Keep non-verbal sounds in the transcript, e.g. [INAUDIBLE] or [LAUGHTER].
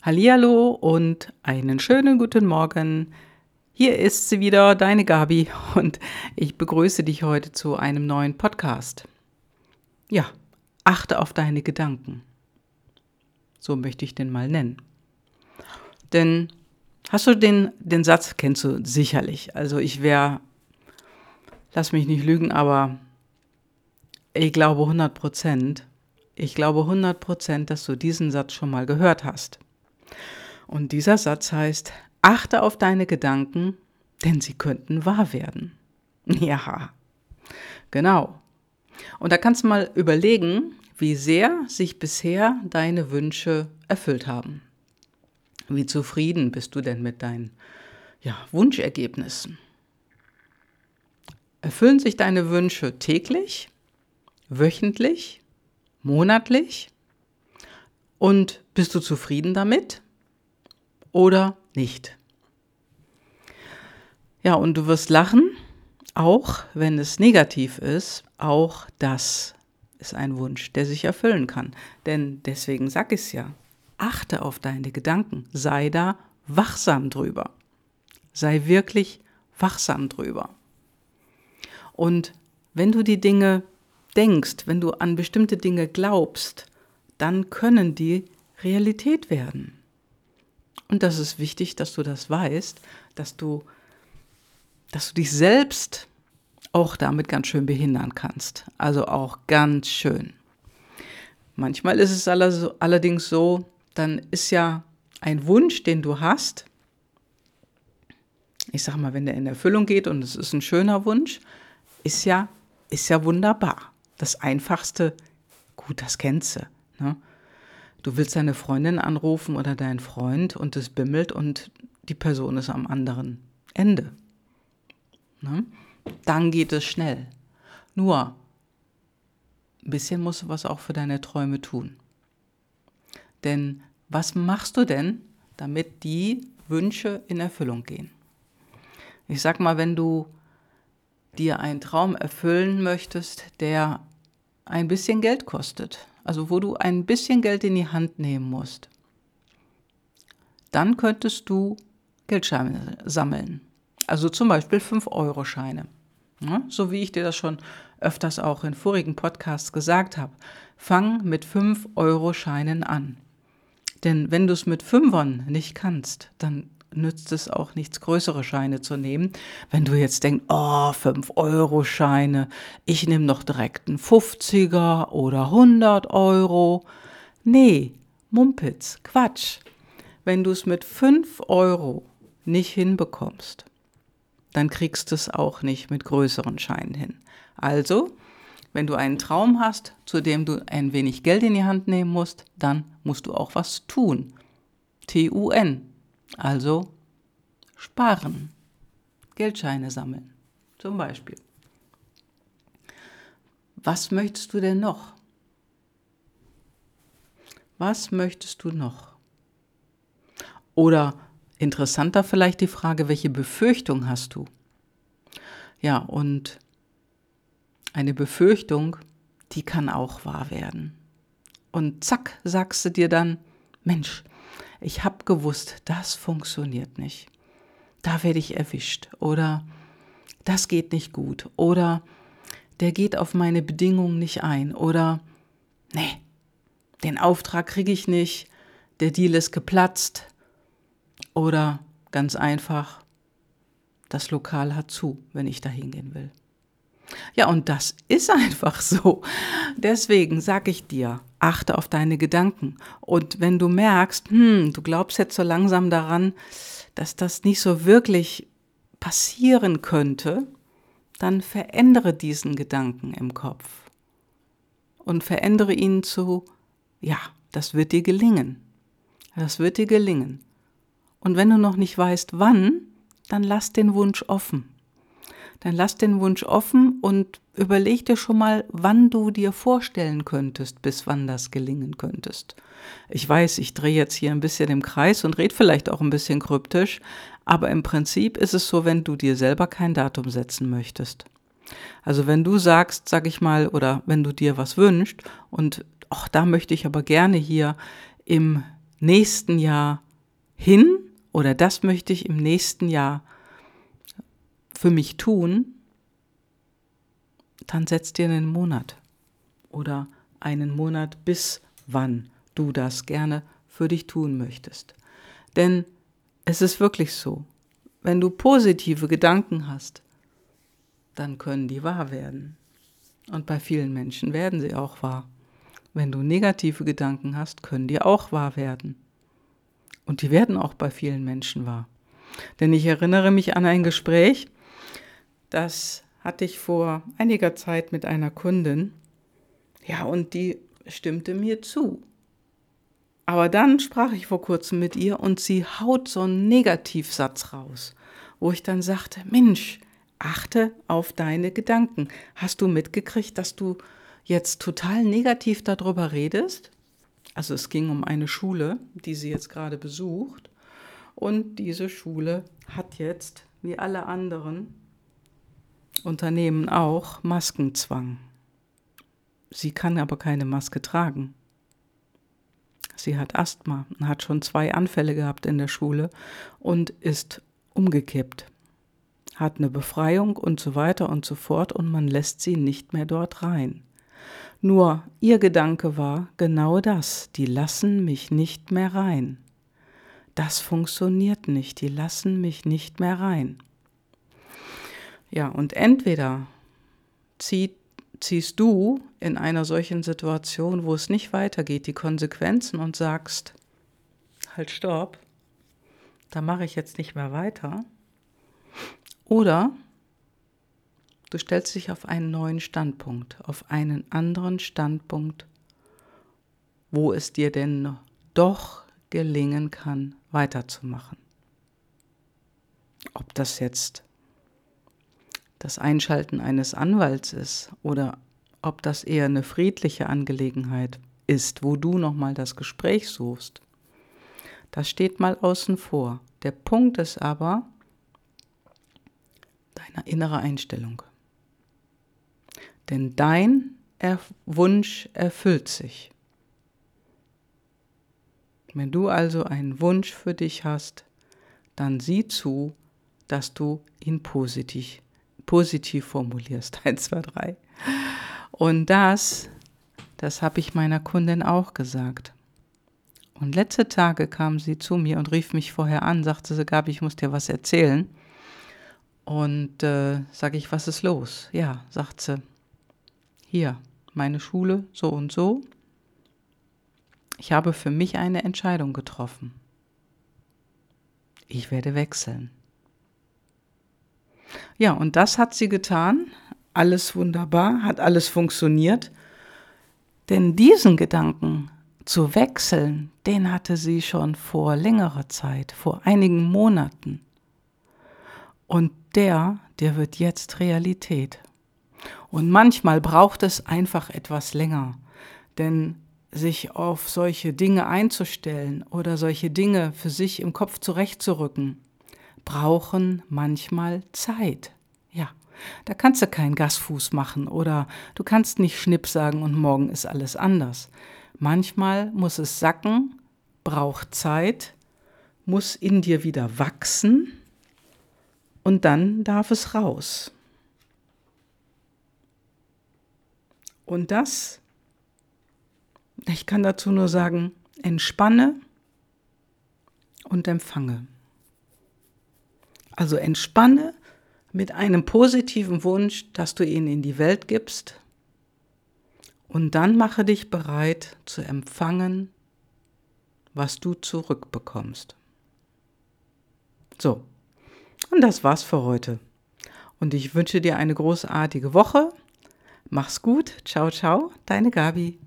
Hallihallo und einen schönen guten Morgen. Hier ist sie wieder, deine Gabi, und ich begrüße dich heute zu einem neuen Podcast. Ja, achte auf deine Gedanken. So möchte ich den mal nennen. Denn hast du den, den Satz, kennst du sicherlich. Also ich wäre, lass mich nicht lügen, aber ich glaube 100 Prozent, ich glaube 100 Prozent, dass du diesen Satz schon mal gehört hast. Und dieser Satz heißt, achte auf deine Gedanken, denn sie könnten wahr werden. [LAUGHS] Ja, genau. Und da kannst du mal überlegen, wie sehr sich bisher deine Wünsche erfüllt haben. Wie zufrieden bist du denn mit deinen ja, Wunschergebnissen? Erfüllen sich deine Wünsche täglich, wöchentlich, monatlich? Und bist du zufrieden damit oder nicht? Ja, und du wirst lachen, auch wenn es negativ ist, auch das ist ein Wunsch, der sich erfüllen kann. Denn deswegen sag ich es ja, achte auf deine Gedanken, sei da wachsam drüber. Sei wirklich wachsam drüber. Und wenn du die Dinge denkst, wenn du an bestimmte Dinge glaubst, dann können die Realität werden. Und das ist wichtig, dass du das weißt, dass du, dass du dich selbst auch damit ganz schön behindern kannst. Also auch ganz schön. Manchmal ist es allerdings so, dann ist ja ein Wunsch, den du hast, ich sag mal, wenn der in Erfüllung geht und es ist ein schöner Wunsch, ist ja, ist ja wunderbar. Das Einfachste, gut, das kennst du. Ne? Du willst deine Freundin anrufen oder deinen Freund und es bimmelt und die Person ist am anderen Ende. Ne? Dann geht es schnell. Nur, ein bisschen musst du was auch für deine Träume tun. Denn was machst du denn, damit die Wünsche in Erfüllung gehen? Ich sag mal, wenn du dir einen Traum erfüllen möchtest, der ein bisschen Geld kostet, also wo du ein bisschen Geld in die Hand nehmen musst, dann könntest du Geldscheine sammeln. Also zum Beispiel 5-Euro-Scheine. Ja, so wie ich dir das schon öfters auch in vorigen Podcasts gesagt habe. Fang mit 5-Euro-Scheinen an. Denn wenn du es mit Fünfern nicht kannst, dann nützt es auch nichts, größere Scheine zu nehmen. Wenn du jetzt denkst, oh, 5-Euro-Scheine, ich nehme noch direkt einen 50er oder 100 Euro. Nee, Mumpitz, Quatsch. Wenn du es mit 5 Euro nicht hinbekommst, dann kriegst du es auch nicht mit größeren Scheinen hin. Also, wenn du einen Traum hast, zu dem du ein wenig Geld in die Hand nehmen musst, dann musst du auch was tun. T-U-N. Also sparen. Geldscheine sammeln. Zum Beispiel. Was möchtest du denn noch? Was möchtest du noch? Oder interessanter vielleicht die Frage, welche Befürchtung hast du? Ja, und eine Befürchtung, die kann auch wahr werden. Und zack, sagst du dir dann, Mensch, ich habe gewusst, das funktioniert nicht. Da werde ich erwischt oder das geht nicht gut oder der geht auf meine Bedingungen nicht ein oder nee, den Auftrag kriege ich nicht, der Deal ist geplatzt oder ganz einfach, das Lokal hat zu, wenn ich da hingehen will. Ja, und das ist [LAUGHS] einfach so. Deswegen sage ich dir, achte auf deine Gedanken. Und wenn du merkst, hm, du glaubst jetzt so langsam daran, dass das nicht so wirklich passieren könnte, dann verändere diesen Gedanken im Kopf und verändere ihn zu, ja, das wird dir gelingen. Das wird dir gelingen. Und wenn du noch nicht weißt, wann, dann lass den Wunsch offen dann lass den Wunsch offen und überleg dir schon mal, wann du dir vorstellen könntest, bis wann das gelingen könntest. Ich weiß, ich drehe jetzt hier ein bisschen im Kreis und rede vielleicht auch ein bisschen kryptisch, aber im Prinzip ist es so, wenn du dir selber kein Datum setzen möchtest. Also wenn du sagst, sag ich mal, oder wenn du dir was wünschst und ach, da möchte ich aber gerne hier im nächsten Jahr hin oder das möchte ich im nächsten Jahr für mich tun, dann setz dir einen Monat oder einen Monat bis wann du das gerne für dich tun möchtest. Denn es ist wirklich so, wenn du positive Gedanken hast, dann können die wahr werden. Und bei vielen Menschen werden sie auch wahr. Wenn du negative Gedanken hast, können die auch wahr werden. Und die werden auch bei vielen Menschen wahr. Denn ich erinnere mich an ein Gespräch, das hatte ich vor einiger Zeit mit einer Kundin. Ja, und die stimmte mir zu. Aber dann sprach ich vor kurzem mit ihr und sie haut so einen Negativsatz raus, wo ich dann sagte, Mensch, achte auf deine Gedanken. Hast du mitgekriegt, dass du jetzt total negativ darüber redest? Also es ging um eine Schule, die sie jetzt gerade besucht. Und diese Schule hat jetzt, wie alle anderen Unternehmen auch, Maskenzwang. Sie kann aber keine Maske tragen. Sie hat Asthma hat schon zwei Anfälle gehabt in der Schule und ist umgekippt, hat eine Befreiung und so weiter und so fort und man lässt sie nicht mehr dort rein. Nur ihr Gedanke war genau das, die lassen mich nicht mehr rein. Das funktioniert nicht, die lassen mich nicht mehr rein. Ja, und entweder zieht ziehst du in einer solchen Situation, wo es nicht weitergeht, die Konsequenzen und sagst, halt stopp, da mache ich jetzt nicht mehr weiter. Oder du stellst dich auf einen neuen Standpunkt, auf einen anderen Standpunkt, wo es dir denn doch gelingen kann, weiterzumachen. Ob das jetzt das Einschalten eines Anwalts ist oder ob das eher eine friedliche Angelegenheit ist, wo du nochmal das Gespräch suchst. Das steht mal außen vor. Der Punkt ist aber deine innere Einstellung. Denn dein er Wunsch erfüllt sich. Wenn du also einen Wunsch für dich hast, dann sieh zu, dass du ihn positiv positiv formulierst. [LAUGHS] Eins, zwei, drei. Und das, das habe ich meiner Kundin auch gesagt. Und letzte Tage kam sie zu mir und rief mich vorher an, sagte sie, Gabi, ich muss dir was erzählen. Und äh, sage ich, was ist los? Ja, sagt sie, hier, meine Schule, so und so. Ich habe für mich eine Entscheidung getroffen. Ich werde wechseln. Ja, und das hat sie getan. Alles wunderbar, hat alles funktioniert. Denn diesen Gedanken zu wechseln, den hatte sie schon vor längerer Zeit, vor einigen Monaten. Und der, der wird jetzt Realität. Und manchmal braucht es einfach etwas länger, denn sich auf solche Dinge einzustellen oder solche Dinge für sich im Kopf zurechtzurücken, brauchen manchmal Zeit. Ja, da kannst du keinen Gasfuß machen oder du kannst nicht Schnipp sagen und morgen ist alles anders. Manchmal muss es sacken, braucht Zeit, muss in dir wieder wachsen und dann darf es raus. Und das, ich kann dazu nur sagen, entspanne und empfange. Also entspanne mit einem positiven Wunsch, dass du ihn in die Welt gibst. Und dann mache dich bereit zu empfangen, was du zurückbekommst. So, und das war's für heute. Und ich wünsche dir eine großartige Woche. Mach's gut. Ciao, ciao, deine Gabi.